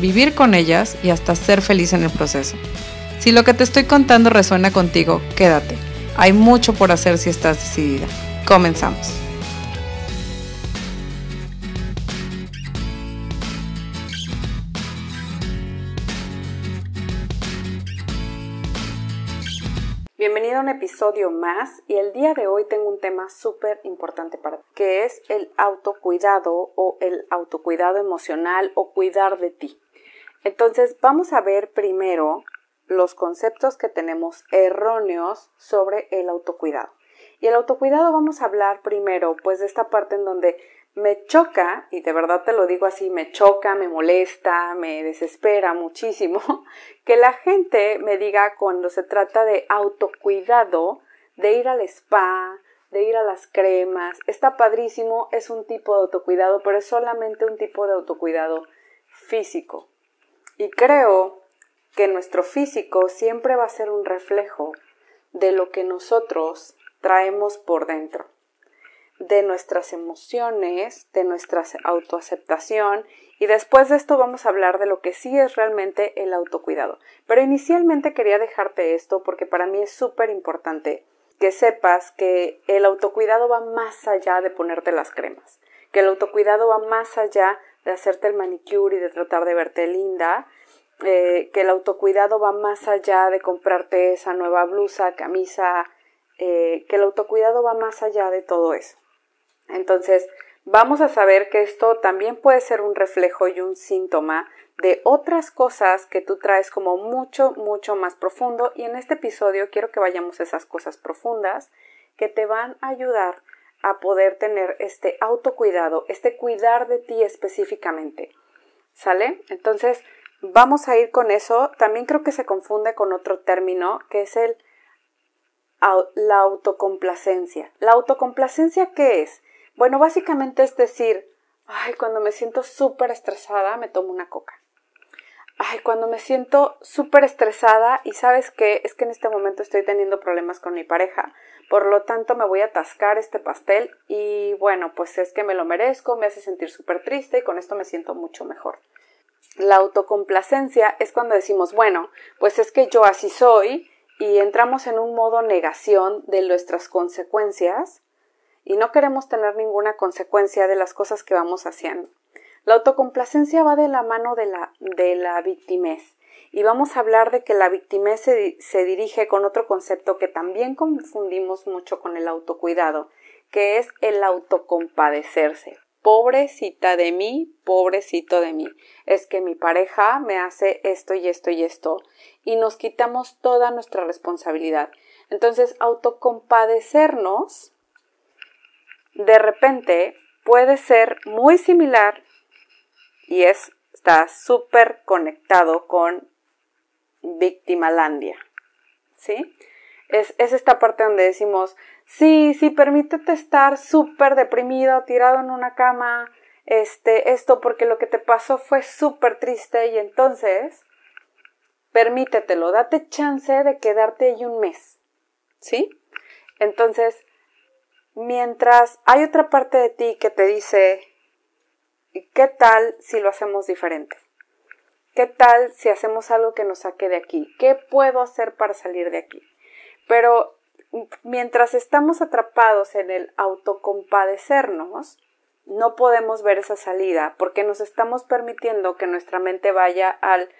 vivir con ellas y hasta ser feliz en el proceso. Si lo que te estoy contando resuena contigo, quédate. Hay mucho por hacer si estás decidida. Comenzamos. Bienvenido a un episodio más y el día de hoy tengo un tema súper importante para ti, que es el autocuidado o el autocuidado emocional o cuidar de ti. Entonces vamos a ver primero los conceptos que tenemos erróneos sobre el autocuidado. Y el autocuidado vamos a hablar primero pues de esta parte en donde me choca, y de verdad te lo digo así, me choca, me molesta, me desespera muchísimo, que la gente me diga cuando se trata de autocuidado, de ir al spa, de ir a las cremas, está padrísimo, es un tipo de autocuidado, pero es solamente un tipo de autocuidado físico. Y creo que nuestro físico siempre va a ser un reflejo de lo que nosotros traemos por dentro de nuestras emociones, de nuestra autoaceptación y después de esto vamos a hablar de lo que sí es realmente el autocuidado. Pero inicialmente quería dejarte esto porque para mí es súper importante que sepas que el autocuidado va más allá de ponerte las cremas, que el autocuidado va más allá de hacerte el manicure y de tratar de verte linda, eh, que el autocuidado va más allá de comprarte esa nueva blusa, camisa, eh, que el autocuidado va más allá de todo eso. Entonces, vamos a saber que esto también puede ser un reflejo y un síntoma de otras cosas que tú traes como mucho, mucho más profundo y en este episodio quiero que vayamos a esas cosas profundas que te van a ayudar a poder tener este autocuidado, este cuidar de ti específicamente. ¿Sale? Entonces, vamos a ir con eso. También creo que se confunde con otro término que es el la autocomplacencia. ¿La autocomplacencia qué es? Bueno, básicamente es decir, ay, cuando me siento súper estresada, me tomo una coca. Ay, cuando me siento súper estresada y sabes qué, es que en este momento estoy teniendo problemas con mi pareja, por lo tanto me voy a atascar este pastel y bueno, pues es que me lo merezco, me hace sentir súper triste y con esto me siento mucho mejor. La autocomplacencia es cuando decimos, bueno, pues es que yo así soy y entramos en un modo negación de nuestras consecuencias y no queremos tener ninguna consecuencia de las cosas que vamos haciendo. La autocomplacencia va de la mano de la, de la victimez y vamos a hablar de que la victimez se, se dirige con otro concepto que también confundimos mucho con el autocuidado, que es el autocompadecerse. Pobrecita de mí, pobrecito de mí. Es que mi pareja me hace esto y esto y esto y nos quitamos toda nuestra responsabilidad. Entonces, autocompadecernos de repente puede ser muy similar y es, está súper conectado con Victimalandia. ¿Sí? Es, es, esta parte donde decimos, sí, sí, permítete estar súper deprimido, tirado en una cama, este, esto porque lo que te pasó fue súper triste y entonces permítetelo, date chance de quedarte ahí un mes. ¿Sí? Entonces, Mientras hay otra parte de ti que te dice, ¿qué tal si lo hacemos diferente? ¿Qué tal si hacemos algo que nos saque de aquí? ¿Qué puedo hacer para salir de aquí? Pero mientras estamos atrapados en el autocompadecernos, no podemos ver esa salida porque nos estamos permitiendo que nuestra mente vaya al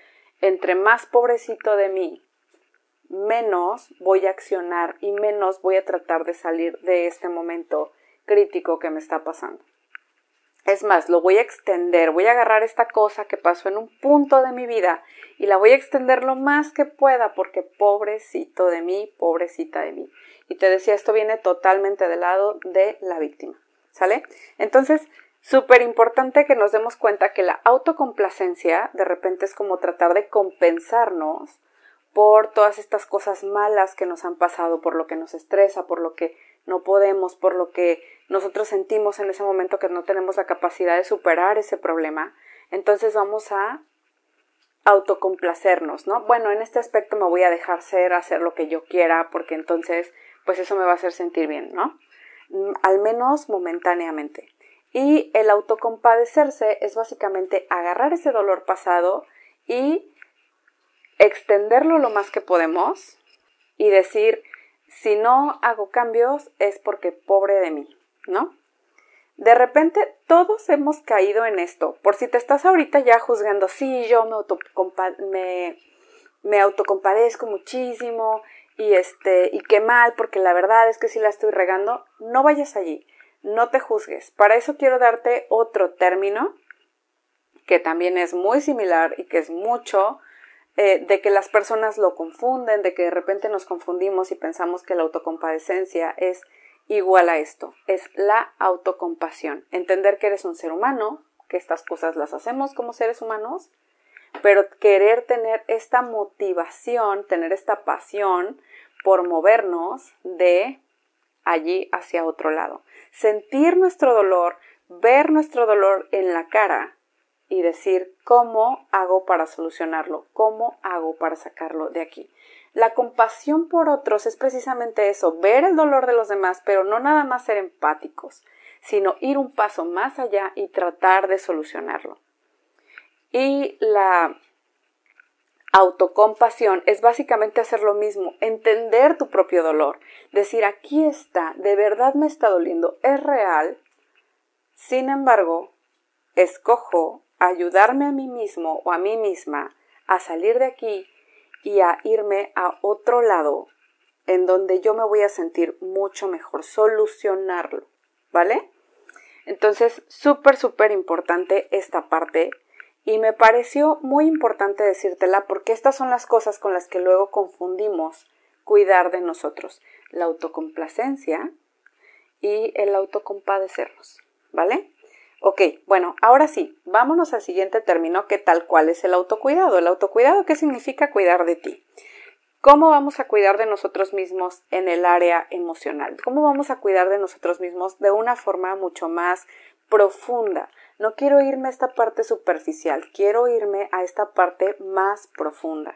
entre más pobrecito de mí, menos voy a accionar y menos voy a tratar de salir de este momento crítico que me está pasando. Es más, lo voy a extender, voy a agarrar esta cosa que pasó en un punto de mi vida y la voy a extender lo más que pueda porque pobrecito de mí, pobrecita de mí. Y te decía, esto viene totalmente del lado de la víctima, ¿sale? Entonces, Súper importante que nos demos cuenta que la autocomplacencia de repente es como tratar de compensarnos por todas estas cosas malas que nos han pasado, por lo que nos estresa, por lo que no podemos, por lo que nosotros sentimos en ese momento que no tenemos la capacidad de superar ese problema. Entonces vamos a autocomplacernos, ¿no? Bueno, en este aspecto me voy a dejar ser, hacer lo que yo quiera, porque entonces, pues eso me va a hacer sentir bien, ¿no? Mm, al menos momentáneamente. Y el autocompadecerse es básicamente agarrar ese dolor pasado y extenderlo lo más que podemos y decir, si no hago cambios es porque pobre de mí, ¿no? De repente todos hemos caído en esto. Por si te estás ahorita ya juzgando, sí, yo me, me, autocompadezco muchísimo y este y qué mal porque la verdad es que si la estoy regando, no vayas allí, no te juzgues. Para eso quiero darte otro término que también es muy similar y que es mucho eh, de que las personas lo confunden, de que de repente nos confundimos y pensamos que la autocompadecencia es igual a esto, es la autocompasión. Entender que eres un ser humano, que estas cosas las hacemos como seres humanos, pero querer tener esta motivación, tener esta pasión por movernos de allí hacia otro lado. Sentir nuestro dolor, ver nuestro dolor en la cara y decir cómo hago para solucionarlo, cómo hago para sacarlo de aquí. La compasión por otros es precisamente eso, ver el dolor de los demás, pero no nada más ser empáticos, sino ir un paso más allá y tratar de solucionarlo. Y la autocompasión es básicamente hacer lo mismo, entender tu propio dolor, decir aquí está, de verdad me está doliendo, es real, sin embargo, escojo ayudarme a mí mismo o a mí misma a salir de aquí y a irme a otro lado en donde yo me voy a sentir mucho mejor, solucionarlo, ¿vale? Entonces, súper, súper importante esta parte y me pareció muy importante decírtela porque estas son las cosas con las que luego confundimos cuidar de nosotros, la autocomplacencia y el autocompadecernos, ¿vale? Ok, bueno, ahora sí, vámonos al siguiente término que tal cual es el autocuidado. El autocuidado, ¿qué significa cuidar de ti? ¿Cómo vamos a cuidar de nosotros mismos en el área emocional? ¿Cómo vamos a cuidar de nosotros mismos de una forma mucho más profunda? No quiero irme a esta parte superficial, quiero irme a esta parte más profunda.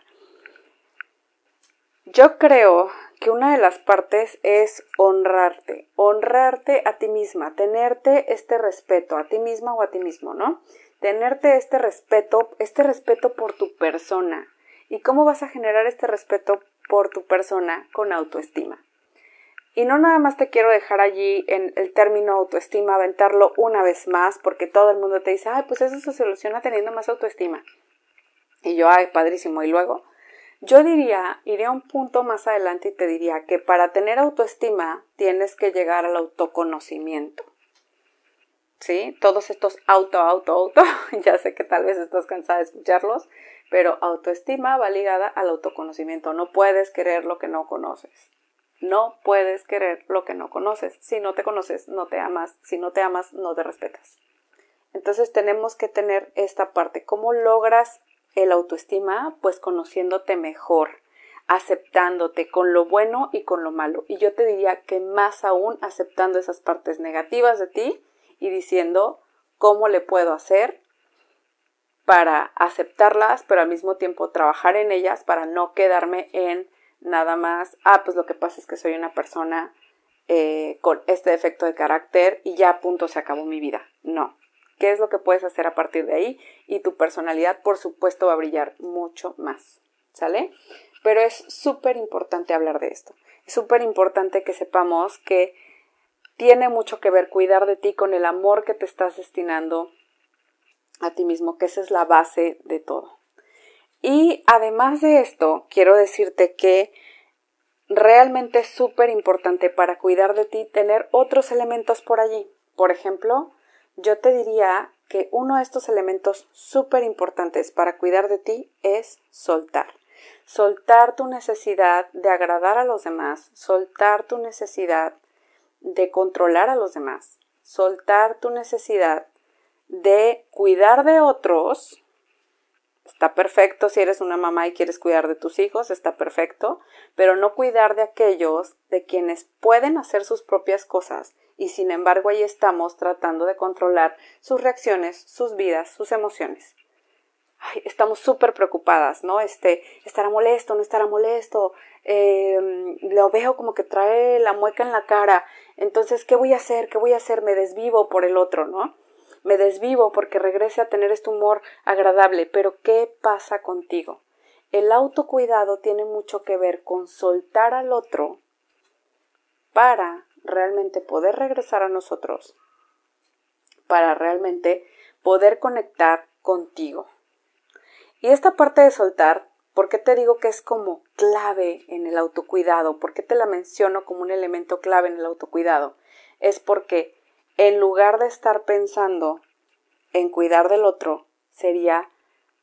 Yo creo que una de las partes es honrarte, honrarte a ti misma, tenerte este respeto a ti misma o a ti mismo, ¿no? Tenerte este respeto, este respeto por tu persona. ¿Y cómo vas a generar este respeto por tu persona con autoestima? Y no nada más te quiero dejar allí en el término autoestima, aventarlo una vez más, porque todo el mundo te dice, ay, pues eso se soluciona teniendo más autoestima. Y yo, ay, padrísimo. Y luego, yo diría, iría un punto más adelante y te diría que para tener autoestima tienes que llegar al autoconocimiento. ¿Sí? Todos estos auto, auto, auto, ya sé que tal vez estás cansada de escucharlos, pero autoestima va ligada al autoconocimiento. No puedes querer lo que no conoces. No puedes querer lo que no conoces. Si no te conoces, no te amas. Si no te amas, no te respetas. Entonces tenemos que tener esta parte. ¿Cómo logras el autoestima, pues conociéndote mejor, aceptándote con lo bueno y con lo malo. Y yo te diría que más aún aceptando esas partes negativas de ti y diciendo cómo le puedo hacer para aceptarlas, pero al mismo tiempo trabajar en ellas para no quedarme en nada más, ah, pues lo que pasa es que soy una persona eh, con este defecto de carácter y ya punto se acabó mi vida. No, qué es lo que puedes hacer a partir de ahí y tu personalidad por supuesto va a brillar mucho más, ¿sale? Pero es súper importante hablar de esto. Es súper importante que sepamos que tiene mucho que ver cuidar de ti con el amor que te estás destinando a ti mismo, que esa es la base de todo. Y además de esto, quiero decirte que realmente es súper importante para cuidar de ti tener otros elementos por allí. Por ejemplo, yo te diría que uno de estos elementos súper importantes para cuidar de ti es soltar. Soltar tu necesidad de agradar a los demás, soltar tu necesidad de controlar a los demás, soltar tu necesidad de cuidar de otros, está perfecto si eres una mamá y quieres cuidar de tus hijos, está perfecto, pero no cuidar de aquellos de quienes pueden hacer sus propias cosas y sin embargo ahí estamos tratando de controlar sus reacciones, sus vidas, sus emociones. estamos súper preocupadas, ¿no? Este, estará molesto, no estará molesto, eh, lo veo como que trae la mueca en la cara, entonces, ¿qué voy a hacer? ¿Qué voy a hacer? Me desvivo por el otro, ¿no? Me desvivo porque regrese a tener este humor agradable, pero ¿qué pasa contigo? El autocuidado tiene mucho que ver con soltar al otro para realmente poder regresar a nosotros, para realmente poder conectar contigo. Y esta parte de soltar, ¿por qué te digo que es como clave en el autocuidado? ¿Por qué te la menciono como un elemento clave en el autocuidado? Es porque en lugar de estar pensando en cuidar del otro, sería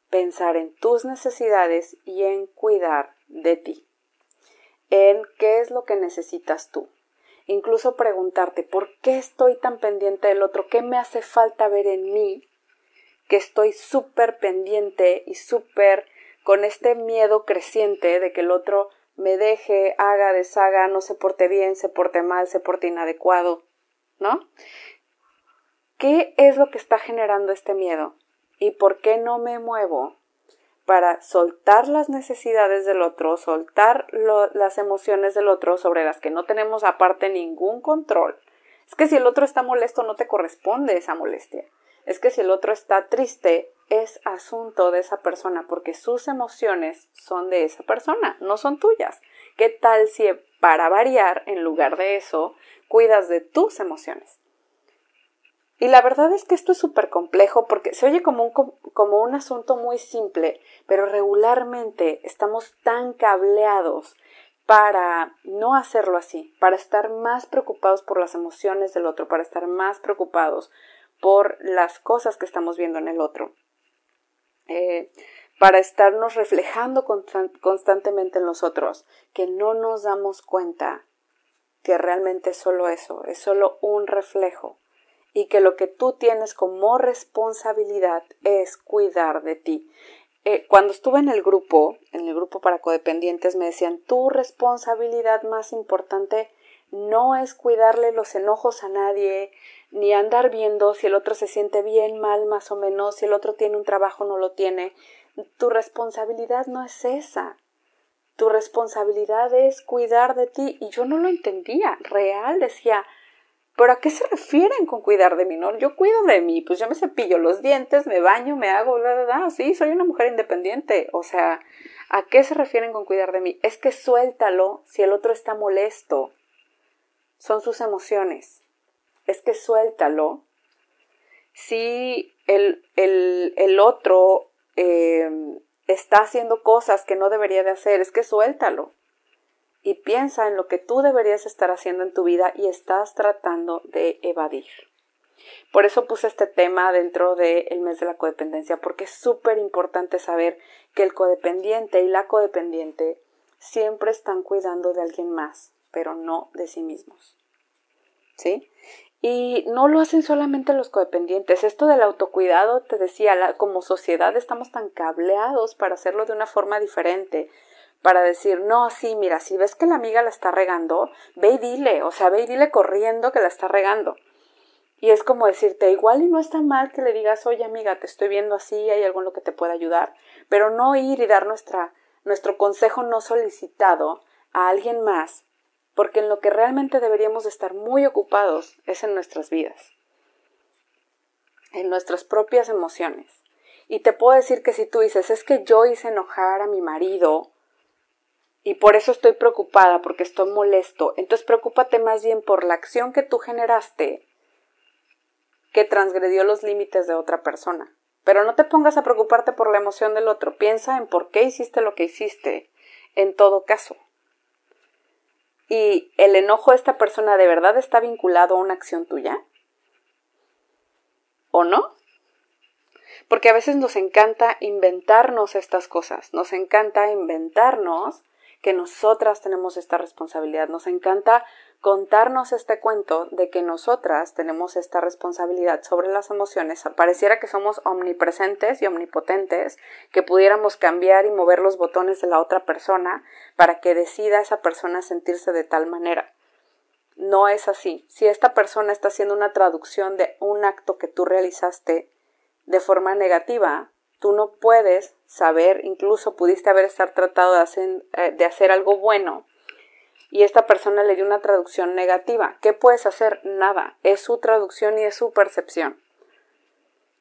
pensar en tus necesidades y en cuidar de ti, en qué es lo que necesitas tú incluso preguntarte por qué estoy tan pendiente del otro, qué me hace falta ver en mí, que estoy súper pendiente y súper con este miedo creciente de que el otro me deje, haga, deshaga, no se porte bien, se porte mal, se porte inadecuado, ¿no? ¿Qué es lo que está generando este miedo? ¿Y por qué no me muevo para soltar las necesidades del otro, soltar las emociones del otro sobre las que no tenemos aparte ningún control. Es que si el otro está molesto no te corresponde esa molestia. Es que si el otro está triste es asunto de esa persona porque sus emociones son de esa persona, no son tuyas. ¿Qué tal si para variar, en lugar de eso, cuidas de tus emociones? Y la verdad es que esto es súper complejo porque se oye como un, como un asunto muy simple, pero regularmente estamos tan cableados para no hacerlo así, para estar más preocupados por las emociones del otro, para estar más preocupados por las cosas que estamos viendo en el otro, eh, para estarnos reflejando constantemente en los otros, que no nos damos cuenta que realmente es solo eso, es solo un reflejo y que lo que tú tienes como responsabilidad es cuidar de ti. Eh, cuando estuve en el grupo, en el grupo para codependientes, me decían, tu responsabilidad más importante no es cuidarle los enojos a nadie, ni andar viendo si el otro se siente bien, mal, más o menos, si el otro tiene un trabajo o no lo tiene. Tu responsabilidad no es esa. Tu responsabilidad es cuidar de ti. Y yo no lo entendía. Real decía, pero ¿a qué se refieren con cuidar de mí? No, yo cuido de mí, pues yo me cepillo los dientes, me baño, me hago, bla, bla, bla. Sí, soy una mujer independiente. O sea, ¿a qué se refieren con cuidar de mí? Es que suéltalo si el otro está molesto. Son sus emociones. Es que suéltalo si el, el, el otro eh, está haciendo cosas que no debería de hacer. Es que suéltalo y piensa en lo que tú deberías estar haciendo en tu vida y estás tratando de evadir. Por eso puse este tema dentro del mes de la codependencia, porque es súper importante saber que el codependiente y la codependiente siempre están cuidando de alguien más, pero no de sí mismos. ¿Sí? Y no lo hacen solamente los codependientes. Esto del autocuidado, te decía, como sociedad estamos tan cableados para hacerlo de una forma diferente para decir, no, sí, mira, si ves que la amiga la está regando, ve y dile, o sea, ve y dile corriendo que la está regando. Y es como decirte, igual y no está mal que le digas, oye amiga, te estoy viendo así, hay algo en lo que te pueda ayudar, pero no ir y dar nuestra, nuestro consejo no solicitado a alguien más, porque en lo que realmente deberíamos estar muy ocupados es en nuestras vidas, en nuestras propias emociones. Y te puedo decir que si tú dices, es que yo hice enojar a mi marido, y por eso estoy preocupada, porque estoy molesto. Entonces preocúpate más bien por la acción que tú generaste que transgredió los límites de otra persona. Pero no te pongas a preocuparte por la emoción del otro. Piensa en por qué hiciste lo que hiciste, en todo caso. ¿Y el enojo de esta persona de verdad está vinculado a una acción tuya? ¿O no? Porque a veces nos encanta inventarnos estas cosas, nos encanta inventarnos que nosotras tenemos esta responsabilidad. Nos encanta contarnos este cuento de que nosotras tenemos esta responsabilidad sobre las emociones. Pareciera que somos omnipresentes y omnipotentes, que pudiéramos cambiar y mover los botones de la otra persona para que decida esa persona sentirse de tal manera. No es así. Si esta persona está haciendo una traducción de un acto que tú realizaste de forma negativa, tú no puedes saber, incluso pudiste haber estar tratado de hacer, eh, de hacer algo bueno y esta persona le dio una traducción negativa. ¿Qué puedes hacer? Nada. Es su traducción y es su percepción.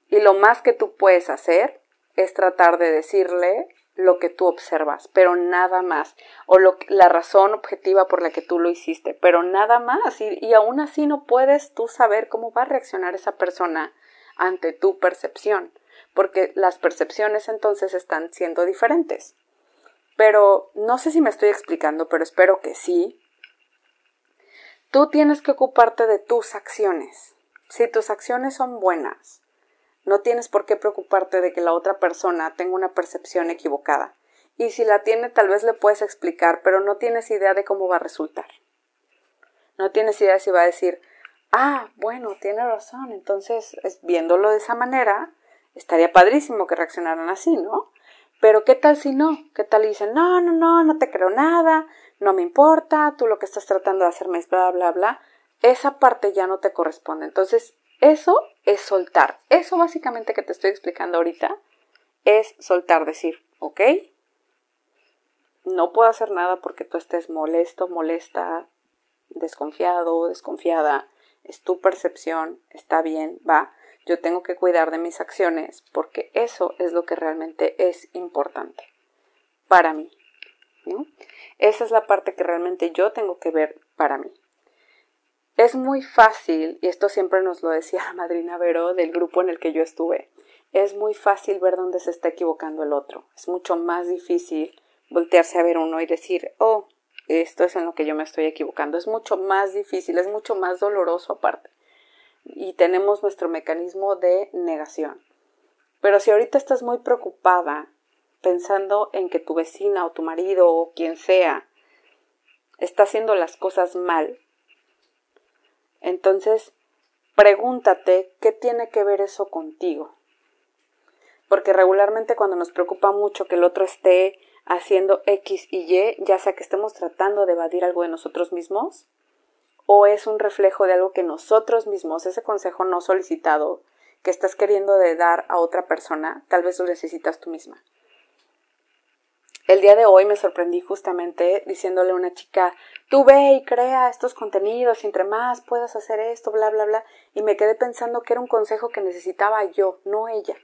Y lo más que tú puedes hacer es tratar de decirle lo que tú observas, pero nada más, o la razón objetiva por la que tú lo hiciste, pero nada más, y, y aún así no puedes tú saber cómo va a reaccionar esa persona ante tu percepción, porque las percepciones entonces están siendo diferentes. Pero no sé si me estoy explicando, pero espero que sí. Tú tienes que ocuparte de tus acciones. Si tus acciones son buenas, no tienes por qué preocuparte de que la otra persona tenga una percepción equivocada. Y si la tiene, tal vez le puedes explicar, pero no tienes idea de cómo va a resultar. No tienes idea si va a decir, ah, bueno, tiene razón, entonces, viéndolo de esa manera, estaría padrísimo que reaccionaran así, ¿no? Pero ¿qué tal si no? ¿Qué tal y dicen, no, no, no, no te creo nada, no me importa, tú lo que estás tratando de hacerme es bla, bla, bla? Esa parte ya no te corresponde. Entonces, eso es soltar. Eso básicamente que te estoy explicando ahorita es soltar, decir, ok, no puedo hacer nada porque tú estés molesto, molesta, desconfiado, desconfiada, es tu percepción, está bien, va, yo tengo que cuidar de mis acciones porque eso es lo que realmente es importante para mí. Esa es la parte que realmente yo tengo que ver para mí. Es muy fácil, y esto siempre nos lo decía la madrina Vero del grupo en el que yo estuve, es muy fácil ver dónde se está equivocando el otro. Es mucho más difícil voltearse a ver uno y decir, oh, esto es en lo que yo me estoy equivocando. Es mucho más difícil, es mucho más doloroso aparte y tenemos nuestro mecanismo de negación. Pero si ahorita estás muy preocupada pensando en que tu vecina o tu marido o quien sea está haciendo las cosas mal, entonces pregúntate qué tiene que ver eso contigo. Porque regularmente cuando nos preocupa mucho que el otro esté haciendo X y Y, ya sea que estemos tratando de evadir algo de nosotros mismos, o es un reflejo de algo que nosotros mismos, ese consejo no solicitado que estás queriendo de dar a otra persona, tal vez lo necesitas tú misma. El día de hoy me sorprendí justamente diciéndole a una chica, tú ve y crea estos contenidos, y entre más puedas hacer esto, bla, bla, bla, y me quedé pensando que era un consejo que necesitaba yo, no ella.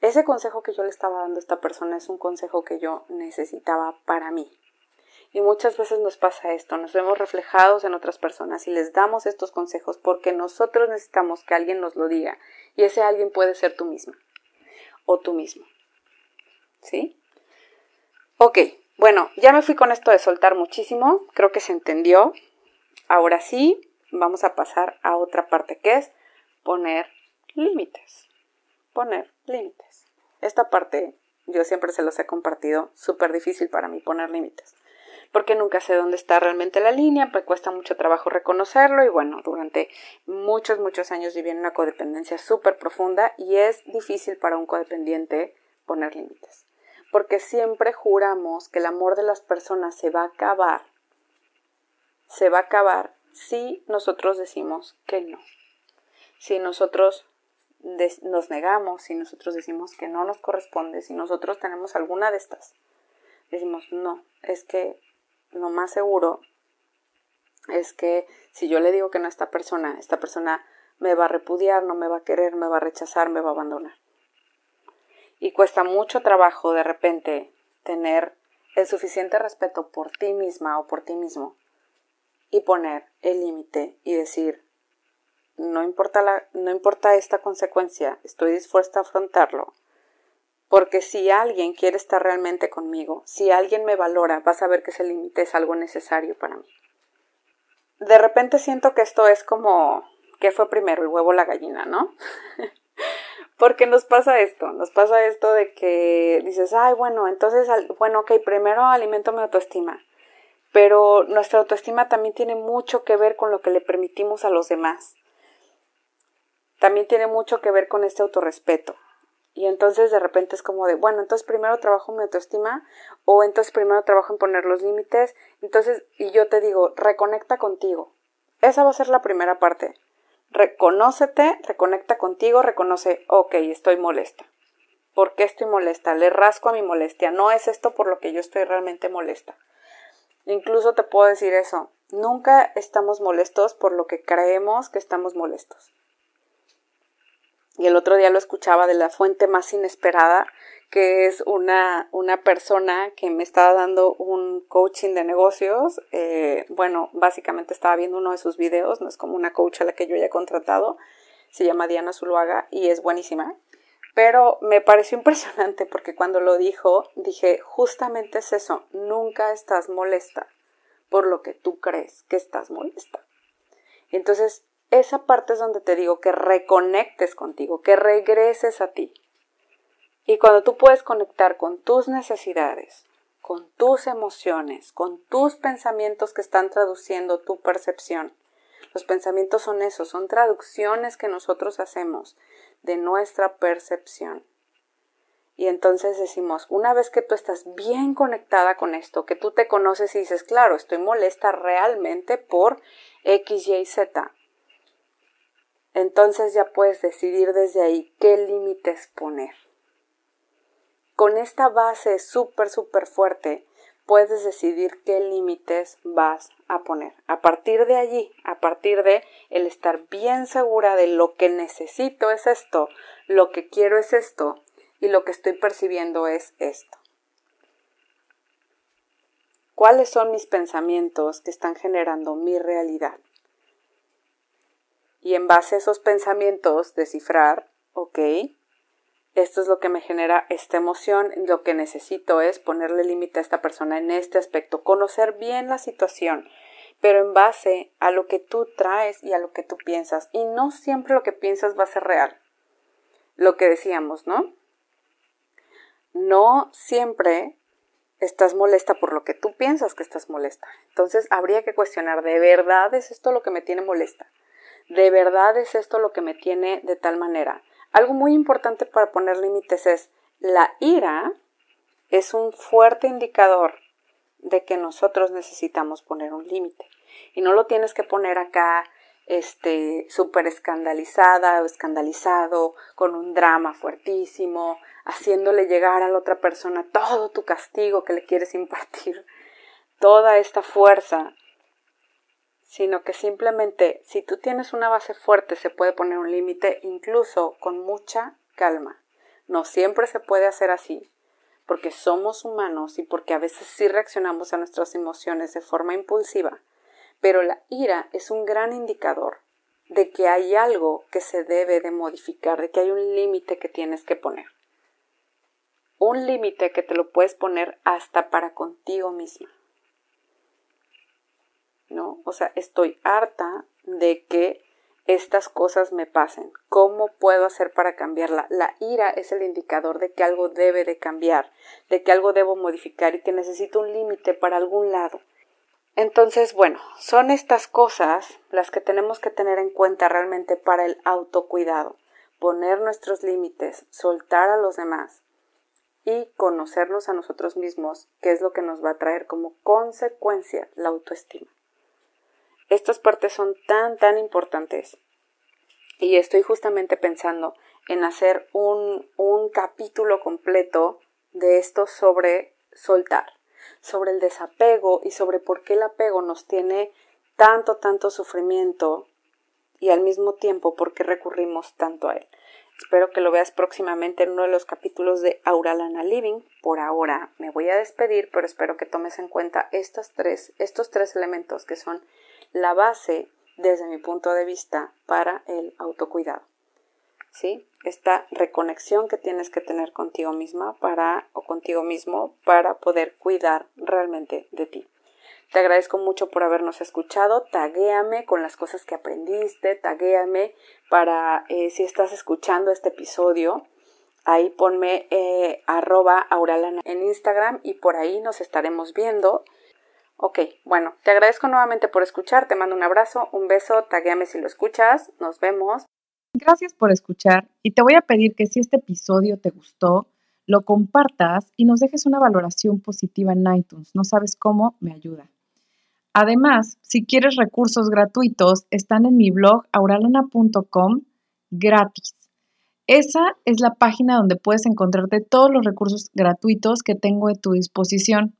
Ese consejo que yo le estaba dando a esta persona es un consejo que yo necesitaba para mí. Y muchas veces nos pasa esto, nos vemos reflejados en otras personas y les damos estos consejos porque nosotros necesitamos que alguien nos lo diga y ese alguien puede ser tú misma o tú mismo. ¿Sí? Ok, bueno, ya me fui con esto de soltar muchísimo, creo que se entendió. Ahora sí, vamos a pasar a otra parte que es poner límites. Poner límites. Esta parte yo siempre se los he compartido, súper difícil para mí poner límites porque nunca sé dónde está realmente la línea, me cuesta mucho trabajo reconocerlo y bueno, durante muchos, muchos años viví en una codependencia súper profunda y es difícil para un codependiente poner límites, porque siempre juramos que el amor de las personas se va a acabar, se va a acabar si nosotros decimos que no, si nosotros nos negamos, si nosotros decimos que no nos corresponde, si nosotros tenemos alguna de estas, decimos no, es que lo más seguro es que si yo le digo que no a esta persona, esta persona me va a repudiar, no me va a querer, me va a rechazar, me va a abandonar. Y cuesta mucho trabajo de repente tener el suficiente respeto por ti misma o por ti mismo y poner el límite y decir, no importa, la, no importa esta consecuencia, estoy dispuesta a afrontarlo, porque si alguien quiere estar realmente conmigo, si alguien me valora, vas a ver que ese límite es algo necesario para mí. De repente siento que esto es como, ¿qué fue primero, el huevo o la gallina, no? Porque nos pasa esto, nos pasa esto de que dices, ay, bueno, entonces, bueno, ok, primero alimento mi autoestima, pero nuestra autoestima también tiene mucho que ver con lo que le permitimos a los demás. También tiene mucho que ver con este autorrespeto. Y entonces de repente es como de, bueno, entonces primero trabajo mi autoestima o entonces primero trabajo en poner los límites. Entonces, y yo te digo, reconecta contigo. Esa va a ser la primera parte. Reconócete, reconecta contigo, reconoce, ok, estoy molesta. ¿Por qué estoy molesta? Le rasco a mi molestia. No es esto por lo que yo estoy realmente molesta. Incluso te puedo decir eso. Nunca estamos molestos por lo que creemos que estamos molestos. Y el otro día lo escuchaba de la fuente más inesperada, que es una, una persona que me estaba dando un coaching de negocios. Eh, bueno, básicamente estaba viendo uno de sus videos, no es como una coach a la que yo haya contratado. Se llama Diana Zuluaga y es buenísima. Pero me pareció impresionante porque cuando lo dijo, dije, justamente es eso, nunca estás molesta por lo que tú crees que estás molesta. Entonces, esa parte es donde te digo que reconectes contigo, que regreses a ti. Y cuando tú puedes conectar con tus necesidades, con tus emociones, con tus pensamientos que están traduciendo tu percepción, los pensamientos son eso, son traducciones que nosotros hacemos de nuestra percepción. Y entonces decimos, una vez que tú estás bien conectada con esto, que tú te conoces y dices, claro, estoy molesta realmente por X, Y, Z, entonces ya puedes decidir desde ahí qué límites poner. Con esta base súper, súper fuerte, puedes decidir qué límites vas a poner. A partir de allí, a partir de el estar bien segura de lo que necesito es esto, lo que quiero es esto y lo que estoy percibiendo es esto. ¿Cuáles son mis pensamientos que están generando mi realidad? Y en base a esos pensamientos descifrar, ok, esto es lo que me genera esta emoción, lo que necesito es ponerle límite a esta persona en este aspecto, conocer bien la situación, pero en base a lo que tú traes y a lo que tú piensas. Y no siempre lo que piensas va a ser real. Lo que decíamos, ¿no? No siempre estás molesta por lo que tú piensas que estás molesta. Entonces habría que cuestionar, ¿de verdad es esto lo que me tiene molesta? ¿De verdad es esto lo que me tiene de tal manera? Algo muy importante para poner límites es la ira es un fuerte indicador de que nosotros necesitamos poner un límite. Y no lo tienes que poner acá este súper escandalizada o escandalizado con un drama fuertísimo, haciéndole llegar a la otra persona todo tu castigo que le quieres impartir, toda esta fuerza, sino que simplemente si tú tienes una base fuerte se puede poner un límite incluso con mucha calma. No siempre se puede hacer así, porque somos humanos y porque a veces sí reaccionamos a nuestras emociones de forma impulsiva, pero la ira es un gran indicador de que hay algo que se debe de modificar, de que hay un límite que tienes que poner. Un límite que te lo puedes poner hasta para contigo misma. ¿No? O sea, estoy harta de que estas cosas me pasen. ¿Cómo puedo hacer para cambiarla? La ira es el indicador de que algo debe de cambiar, de que algo debo modificar y que necesito un límite para algún lado. Entonces, bueno, son estas cosas las que tenemos que tener en cuenta realmente para el autocuidado. Poner nuestros límites, soltar a los demás y conocernos a nosotros mismos, que es lo que nos va a traer como consecuencia la autoestima. Estas partes son tan, tan importantes. Y estoy justamente pensando en hacer un, un capítulo completo de esto sobre soltar, sobre el desapego y sobre por qué el apego nos tiene tanto, tanto sufrimiento y al mismo tiempo por qué recurrimos tanto a él. Espero que lo veas próximamente en uno de los capítulos de Auralana Living. Por ahora me voy a despedir, pero espero que tomes en cuenta estos tres, estos tres elementos que son la base desde mi punto de vista para el autocuidado. ¿Sí? Esta reconexión que tienes que tener contigo misma para o contigo mismo para poder cuidar realmente de ti. Te agradezco mucho por habernos escuchado. Taguéame con las cosas que aprendiste. Taguéame para eh, si estás escuchando este episodio. Ahí ponme eh, arroba auralana en Instagram y por ahí nos estaremos viendo. Ok, bueno, te agradezco nuevamente por escuchar. Te mando un abrazo, un beso. Taguéame si lo escuchas. Nos vemos. Gracias por escuchar y te voy a pedir que si este episodio te gustó, lo compartas y nos dejes una valoración positiva en iTunes. No sabes cómo, me ayuda. Además, si quieres recursos gratuitos, están en mi blog auralana.com gratis. Esa es la página donde puedes encontrarte todos los recursos gratuitos que tengo a tu disposición.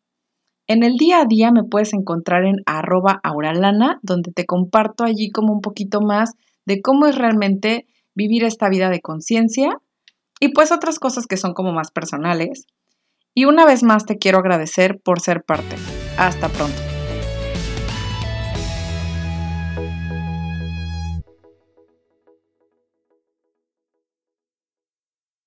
En el día a día me puedes encontrar en arroba auralana, donde te comparto allí como un poquito más de cómo es realmente vivir esta vida de conciencia y pues otras cosas que son como más personales. Y una vez más te quiero agradecer por ser parte. Hasta pronto.